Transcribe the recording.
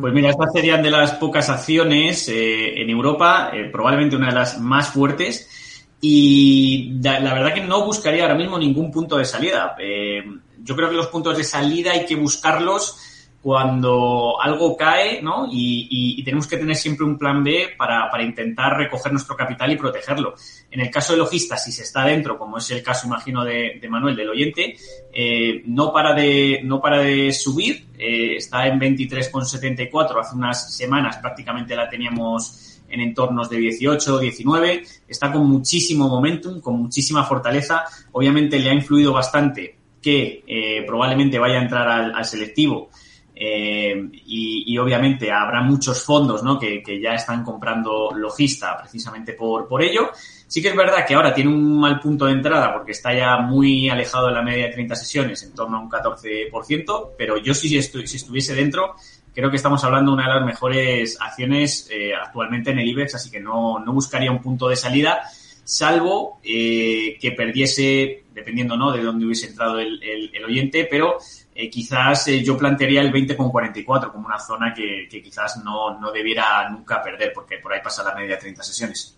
Pues mira, estas serían de las pocas acciones eh, en Europa, eh, probablemente una de las más fuertes. Y la verdad que no buscaría ahora mismo ningún punto de salida. Eh, yo creo que los puntos de salida hay que buscarlos cuando algo cae, ¿no? Y, tenemos que tener siempre un plan B para, intentar recoger nuestro capital y protegerlo. En el caso de lojistas, si se está dentro, como es el caso, imagino, de, Manuel, del oyente, eh, no, para de, no para de subir, eh, está en 23,74, hace unas semanas prácticamente la teníamos en entornos de 18, 19, está con muchísimo momentum, con muchísima fortaleza, obviamente le ha influido bastante que eh, probablemente vaya a entrar al selectivo eh, y, obviamente habrá muchos fondos ¿no? que, ya están comprando logista precisamente por, por ello. Sí que es verdad que ahora tiene un mal punto de entrada porque está ya muy alejado de la media de 30 sesiones, en torno a un 14%, pero yo si, si estuviese dentro, creo que estamos hablando de una de las mejores acciones eh, actualmente en el IBEX, así que no, no buscaría un punto de salida, salvo eh, que perdiese, dependiendo ¿no? de dónde hubiese entrado el, el oyente, pero eh, quizás eh, yo plantearía el 20,44 como una zona que, quizás no, no, debiera nunca perder, porque por ahí pasa la media de 30 sesiones.